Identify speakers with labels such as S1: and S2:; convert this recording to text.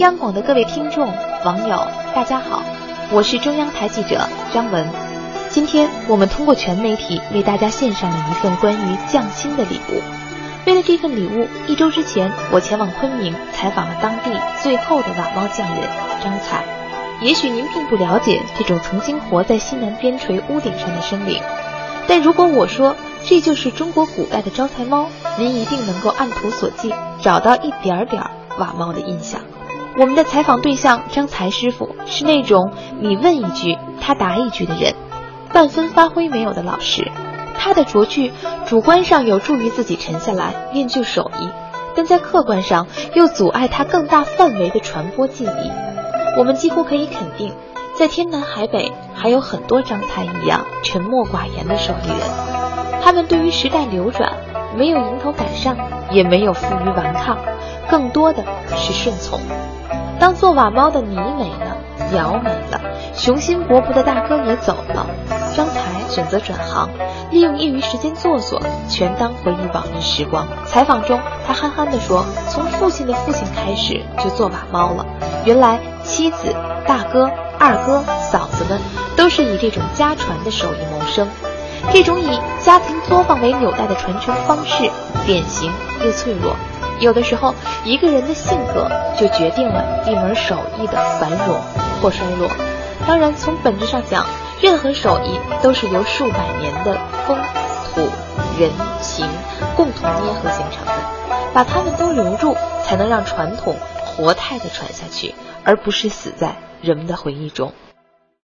S1: 央广的各位听众、网友，大家好，我是中央台记者张文。今天我们通过全媒体为大家献上了一份关于匠心的礼物。为了这份礼物，一周之前我前往昆明采访了当地最后的瓦猫匠人张才。也许您并不了解这种曾经活在西南边陲屋顶上的生灵，但如果我说这就是中国古代的招财猫，您一定能够按图索骥，找到一点点瓦猫的印象。我们的采访对象张才师傅是那种你问一句他答一句的人，半分发挥没有的老师。他的拙句主观上有助于自己沉下来练就手艺，但在客观上又阻碍他更大范围的传播技艺。我们几乎可以肯定，在天南海北还有很多张才一样沉默寡言的手艺人，他们对于时代流转没有迎头赶上，也没有负隅顽抗，更多的是顺从。当做瓦猫的你没了，窑没了，雄心勃勃的大哥也走了，张才选择转行，利用业余时间做做，全当回忆往日时光。采访中，他憨憨地说：“从父亲的父亲开始就做瓦猫了。原来妻子、大哥、二哥、嫂子们都是以这种家传的手艺谋生。这种以家庭作坊为纽带的传承方式，典型又脆弱。”有的时候，一个人的性格就决定了一门手艺的繁荣或衰落。当然，从本质上讲，任何手艺都是由数百年的风、土、人、情共同捏合形成的，把它们都留住，才能让传统活态地传下去，而不是死在人们的回忆中。